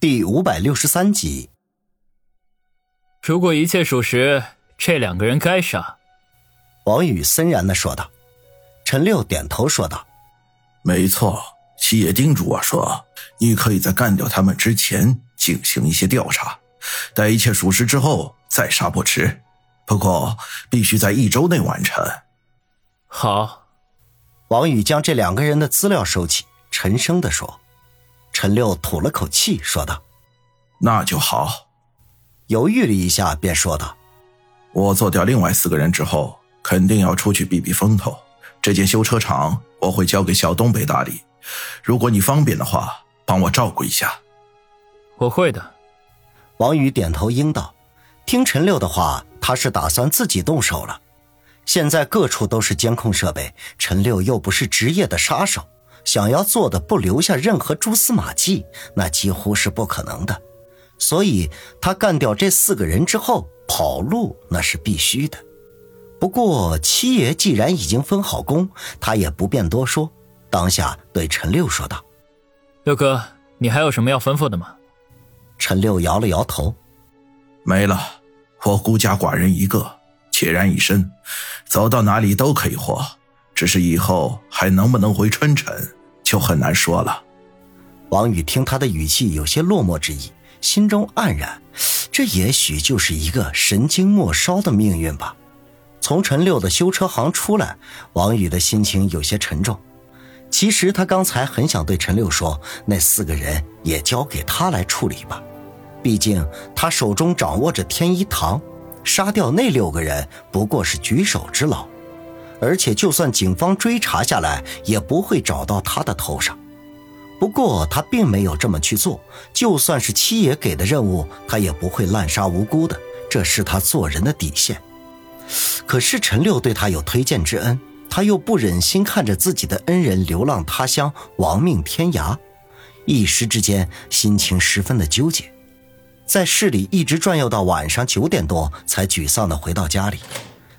第五百六十三集。如果一切属实，这两个人该杀。王宇森然的说道。陈六点头说道：“没错，七爷叮嘱我说，你可以在干掉他们之前进行一些调查，待一切属实之后再杀不迟。不过必须在一周内完成。”好。王宇将这两个人的资料收起，沉声的说。陈六吐了口气，说道：“那就好。”犹豫了一下，便说道：“我做掉另外四个人之后，肯定要出去避避风头。这间修车厂我会交给小东北打理。如果你方便的话，帮我照顾一下。”“我会的。”王宇点头应道。听陈六的话，他是打算自己动手了。现在各处都是监控设备，陈六又不是职业的杀手。想要做的不留下任何蛛丝马迹，那几乎是不可能的。所以，他干掉这四个人之后跑路，那是必须的。不过，七爷既然已经分好工，他也不便多说。当下对陈六说道：“六哥，你还有什么要吩咐的吗？”陈六摇了摇头：“没了。我孤家寡人一个，孑然一身，走到哪里都可以活。”只是以后还能不能回春城，就很难说了。王宇听他的语气有些落寞之意，心中黯然，这也许就是一个神经末梢的命运吧。从陈六的修车行出来，王宇的心情有些沉重。其实他刚才很想对陈六说，那四个人也交给他来处理吧，毕竟他手中掌握着天一堂，杀掉那六个人不过是举手之劳。而且，就算警方追查下来，也不会找到他的头上。不过，他并没有这么去做。就算是七爷给的任务，他也不会滥杀无辜的，这是他做人的底线。可是，陈六对他有推荐之恩，他又不忍心看着自己的恩人流浪他乡、亡命天涯，一时之间心情十分的纠结。在市里一直转悠到晚上九点多，才沮丧地回到家里。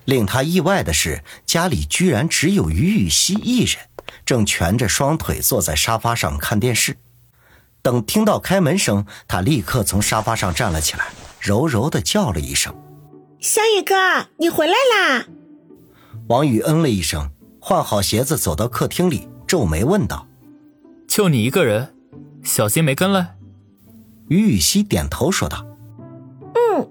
令他意外的是，家里居然只有于雨溪一人，正蜷着双腿坐在沙发上看电视。等听到开门声，他立刻从沙发上站了起来，柔柔的叫了一声：“小雨哥，你回来啦！”王宇嗯了一声，换好鞋子走到客厅里，皱眉问道：“就你一个人，小新没跟来？”于雨溪点头说道：“嗯。”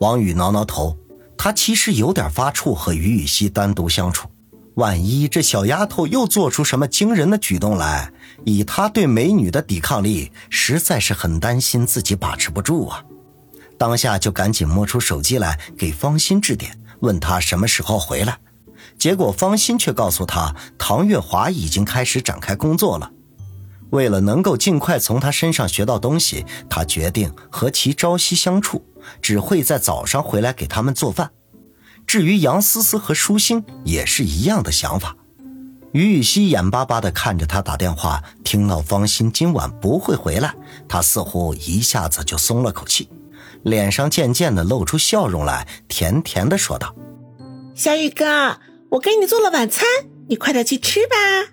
王宇挠挠头。他其实有点发怵和于雨溪单独相处，万一这小丫头又做出什么惊人的举动来，以他对美女的抵抗力，实在是很担心自己把持不住啊。当下就赶紧摸出手机来给方心致电，问他什么时候回来。结果方心却告诉他，唐月华已经开始展开工作了。为了能够尽快从他身上学到东西，他决定和其朝夕相处，只会在早上回来给他们做饭。至于杨思思和舒心，也是一样的想法。于雨溪眼巴巴地看着他打电话，听到方心今晚不会回来，他似乎一下子就松了口气，脸上渐渐地露出笑容来，甜甜地说道：“小雨哥，我给你做了晚餐，你快点去吃吧。”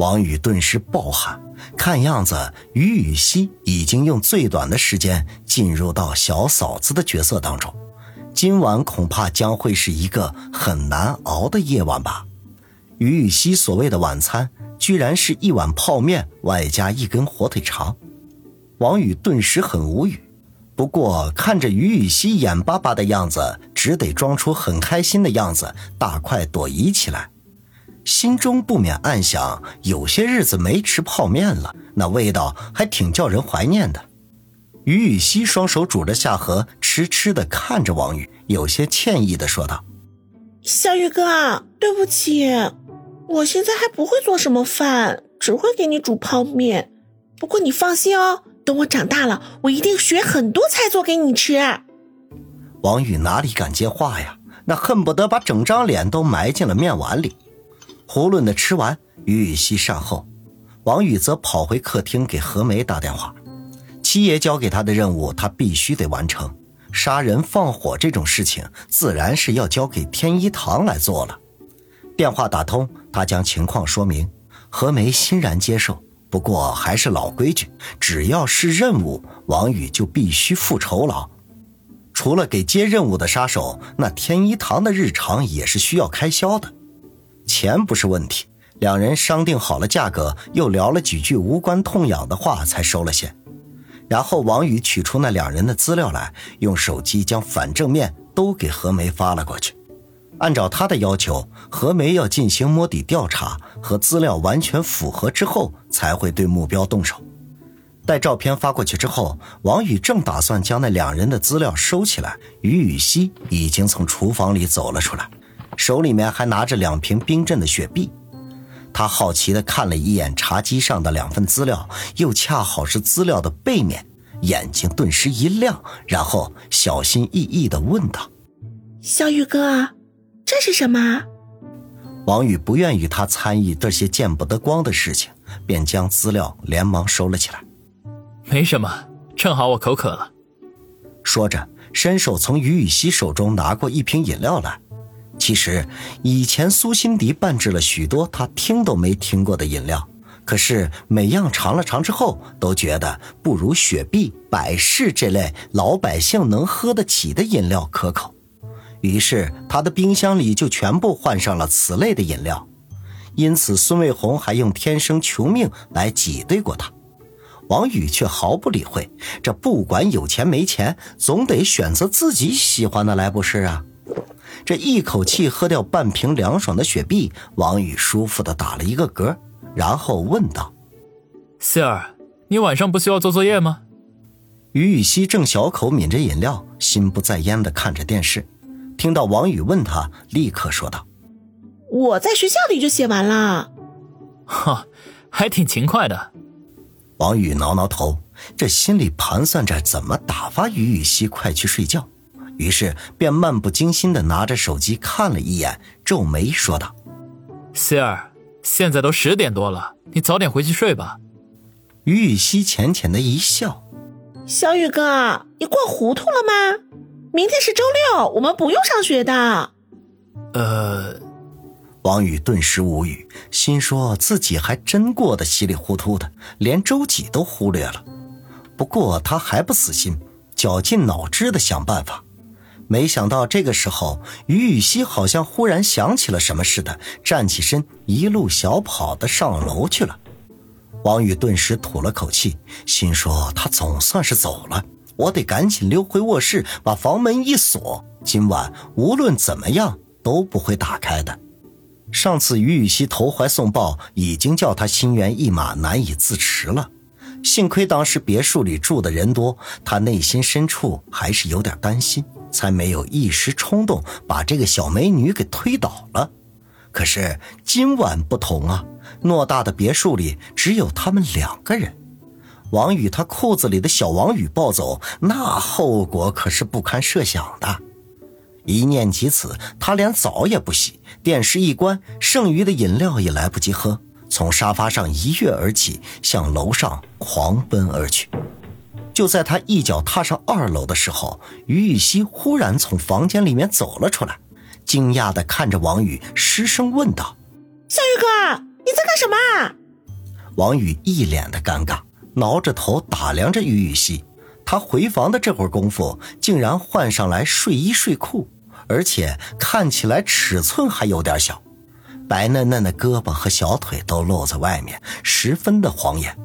王宇顿时暴汗，看样子于雨溪已经用最短的时间进入到小嫂子的角色当中，今晚恐怕将会是一个很难熬的夜晚吧。于雨溪所谓的晚餐，居然是一碗泡面外加一根火腿肠，王宇顿时很无语。不过看着于雨溪眼巴巴的样子，只得装出很开心的样子，大快朵颐起来。心中不免暗想：有些日子没吃泡面了，那味道还挺叫人怀念的。于雨溪双手拄着下颌，痴痴地看着王宇，有些歉意地说道：“小宇哥，对不起，我现在还不会做什么饭，只会给你煮泡面。不过你放心哦，等我长大了，我一定学很多菜做给你吃。”王宇哪里敢接话呀？那恨不得把整张脸都埋进了面碗里。囫囵的吃完，于雨溪善后，王宇则跑回客厅给何梅打电话。七爷交给他的任务，他必须得完成。杀人放火这种事情，自然是要交给天一堂来做了。电话打通，他将情况说明，何梅欣然接受，不过还是老规矩，只要是任务，王宇就必须付酬劳。除了给接任务的杀手，那天一堂的日常也是需要开销的。钱不是问题，两人商定好了价格，又聊了几句无关痛痒的话，才收了线。然后王宇取出那两人的资料来，用手机将反正面都给何梅发了过去。按照他的要求，何梅要进行摸底调查，和资料完全符合之后，才会对目标动手。待照片发过去之后，王宇正打算将那两人的资料收起来，于雨溪已经从厨房里走了出来，手里面还拿着两瓶冰镇的雪碧。他好奇地看了一眼茶几上的两份资料，又恰好是资料的背面，眼睛顿时一亮，然后小心翼翼地问道：“小雨哥。”这是什么？王宇不愿与他参与这些见不得光的事情，便将资料连忙收了起来。没什么，正好我口渴了。说着，伸手从于雨溪手中拿过一瓶饮料来。其实，以前苏辛迪办制了许多他听都没听过的饮料，可是每样尝了尝之后，都觉得不如雪碧、百事这类老百姓能喝得起的饮料可口。于是他的冰箱里就全部换上了此类的饮料，因此孙卫红还用天生穷命来挤兑过他。王宇却毫不理会，这不管有钱没钱，总得选择自己喜欢的来不是啊？这一口气喝掉半瓶凉爽的雪碧，王宇舒服的打了一个嗝，然后问道：“儿，你晚上不需要做作业吗？”于雨溪正小口抿着饮料，心不在焉的看着电视。听到王宇问他，立刻说道：“我在学校里就写完了。”哈，还挺勤快的。王宇挠挠头，这心里盘算着怎么打发于雨溪快去睡觉，于是便漫不经心的拿着手机看了一眼，皱眉说道希儿，现在都十点多了，你早点回去睡吧。”于雨溪浅浅的一笑：“小雨哥，你过糊涂了吗？”明天是周六，我们不用上学的。呃，王宇顿时无语，心说自己还真过得稀里糊涂的，连周几都忽略了。不过他还不死心，绞尽脑汁的想办法。没想到这个时候，于雨溪好像忽然想起了什么似的，站起身，一路小跑的上楼去了。王宇顿时吐了口气，心说他总算是走了。我得赶紧溜回卧室，把房门一锁。今晚无论怎么样都不会打开的。上次于雨溪投怀送抱，已经叫他心猿意马，难以自持了。幸亏当时别墅里住的人多，他内心深处还是有点担心，才没有一时冲动把这个小美女给推倒了。可是今晚不同啊，偌大的别墅里只有他们两个人。王宇他裤子里的小王宇抱走，那后果可是不堪设想的。一念及此，他连澡也不洗，电视一关，剩余的饮料也来不及喝，从沙发上一跃而起，向楼上狂奔而去。就在他一脚踏上二楼的时候，于雨溪忽然从房间里面走了出来，惊讶地看着王宇，失声问道：“小宇哥，你在干什么？”王宇一脸的尴尬。挠着头打量着于雨溪，他回房的这会儿功夫，竟然换上来睡衣睡裤，而且看起来尺寸还有点小，白嫩嫩的胳膊和小腿都露在外面，十分的晃眼。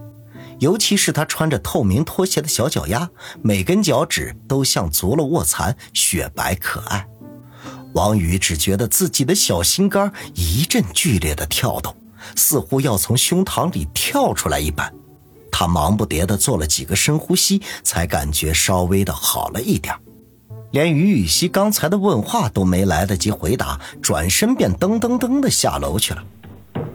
尤其是他穿着透明拖鞋的小脚丫，每根脚趾都像足了卧蚕，雪白可爱。王宇只觉得自己的小心肝一阵剧烈的跳动，似乎要从胸膛里跳出来一般。他忙不迭地做了几个深呼吸，才感觉稍微的好了一点连于雨溪刚才的问话都没来得及回答，转身便噔噔噔的下楼去了。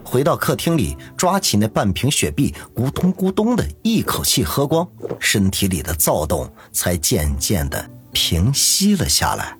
回到客厅里，抓起那半瓶雪碧，咕咚咕咚的一口气喝光，身体里的躁动才渐渐的平息了下来。